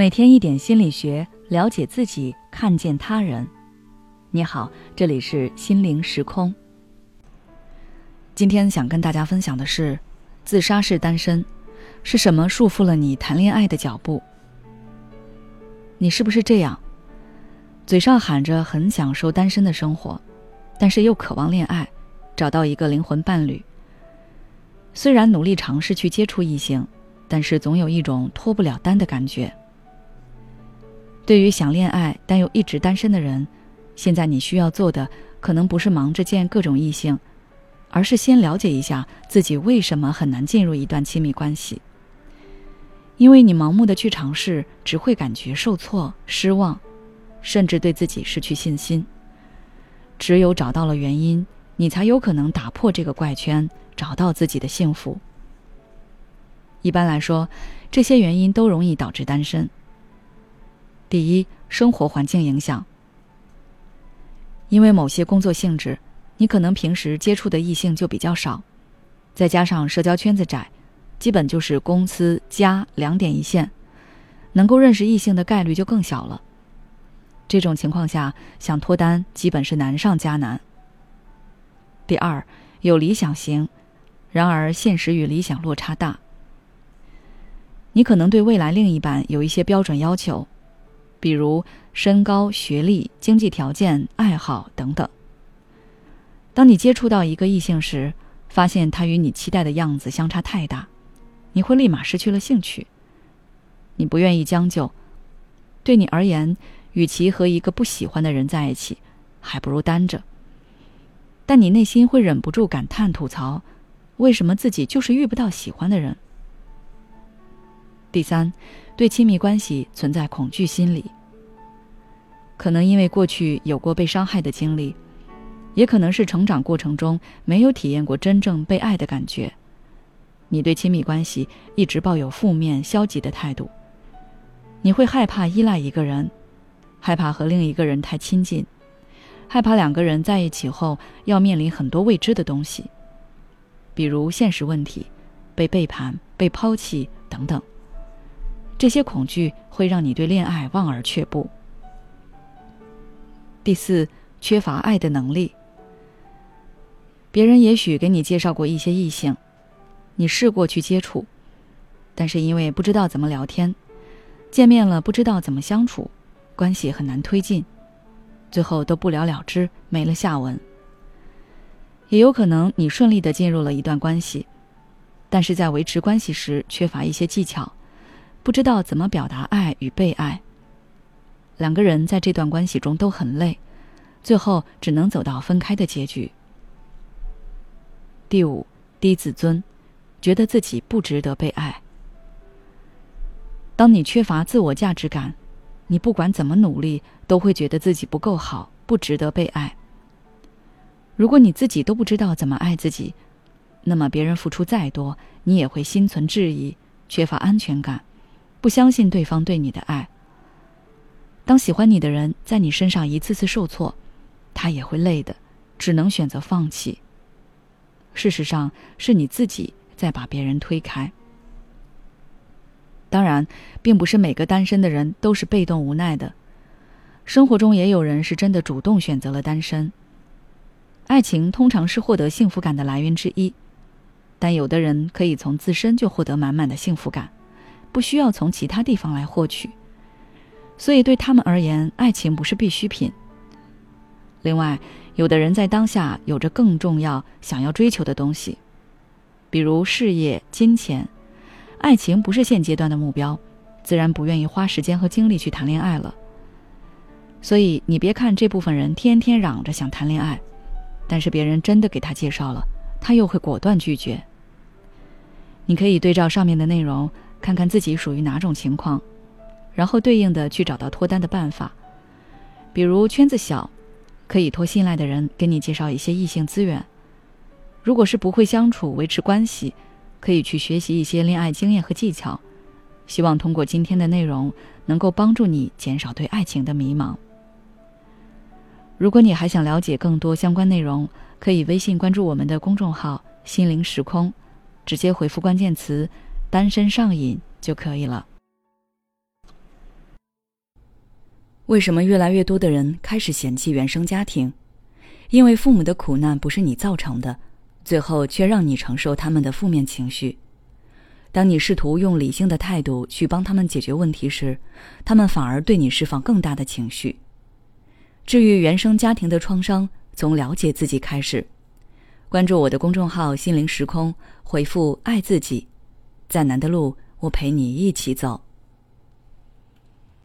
每天一点心理学，了解自己，看见他人。你好，这里是心灵时空。今天想跟大家分享的是，自杀式单身是什么束缚了你谈恋爱的脚步？你是不是这样？嘴上喊着很享受单身的生活，但是又渴望恋爱，找到一个灵魂伴侣。虽然努力尝试去接触异性，但是总有一种脱不了单的感觉。对于想恋爱但又一直单身的人，现在你需要做的可能不是忙着见各种异性，而是先了解一下自己为什么很难进入一段亲密关系。因为你盲目的去尝试，只会感觉受挫、失望，甚至对自己失去信心。只有找到了原因，你才有可能打破这个怪圈，找到自己的幸福。一般来说，这些原因都容易导致单身。第一，生活环境影响。因为某些工作性质，你可能平时接触的异性就比较少，再加上社交圈子窄，基本就是公司家两点一线，能够认识异性的概率就更小了。这种情况下，想脱单基本是难上加难。第二，有理想型，然而现实与理想落差大。你可能对未来另一半有一些标准要求。比如身高、学历、经济条件、爱好等等。当你接触到一个异性时，发现他与你期待的样子相差太大，你会立马失去了兴趣。你不愿意将就，对你而言，与其和一个不喜欢的人在一起，还不如单着。但你内心会忍不住感叹吐槽：为什么自己就是遇不到喜欢的人？第三，对亲密关系存在恐惧心理。可能因为过去有过被伤害的经历，也可能是成长过程中没有体验过真正被爱的感觉。你对亲密关系一直抱有负面、消极的态度。你会害怕依赖一个人，害怕和另一个人太亲近，害怕两个人在一起后要面临很多未知的东西，比如现实问题、被背叛、被抛弃等等。这些恐惧会让你对恋爱望而却步。第四，缺乏爱的能力。别人也许给你介绍过一些异性，你试过去接触，但是因为不知道怎么聊天，见面了不知道怎么相处，关系很难推进，最后都不了了之，没了下文。也有可能你顺利的进入了一段关系，但是在维持关系时缺乏一些技巧。不知道怎么表达爱与被爱，两个人在这段关系中都很累，最后只能走到分开的结局。第五，低自尊，觉得自己不值得被爱。当你缺乏自我价值感，你不管怎么努力，都会觉得自己不够好，不值得被爱。如果你自己都不知道怎么爱自己，那么别人付出再多，你也会心存质疑，缺乏安全感。不相信对方对你的爱。当喜欢你的人在你身上一次次受挫，他也会累的，只能选择放弃。事实上，是你自己在把别人推开。当然，并不是每个单身的人都是被动无奈的，生活中也有人是真的主动选择了单身。爱情通常是获得幸福感的来源之一，但有的人可以从自身就获得满满的幸福感。不需要从其他地方来获取，所以对他们而言，爱情不是必需品。另外，有的人在当下有着更重要想要追求的东西，比如事业、金钱，爱情不是现阶段的目标，自然不愿意花时间和精力去谈恋爱了。所以，你别看这部分人天天嚷着想谈恋爱，但是别人真的给他介绍了，他又会果断拒绝。你可以对照上面的内容。看看自己属于哪种情况，然后对应的去找到脱单的办法。比如圈子小，可以托信赖的人给你介绍一些异性资源；如果是不会相处、维持关系，可以去学习一些恋爱经验和技巧。希望通过今天的内容，能够帮助你减少对爱情的迷茫。如果你还想了解更多相关内容，可以微信关注我们的公众号“心灵时空”，直接回复关键词。单身上瘾就可以了。为什么越来越多的人开始嫌弃原生家庭？因为父母的苦难不是你造成的，最后却让你承受他们的负面情绪。当你试图用理性的态度去帮他们解决问题时，他们反而对你释放更大的情绪。治愈原生家庭的创伤，从了解自己开始。关注我的公众号“心灵时空”，回复“爱自己”，再难的路，我陪你一起走。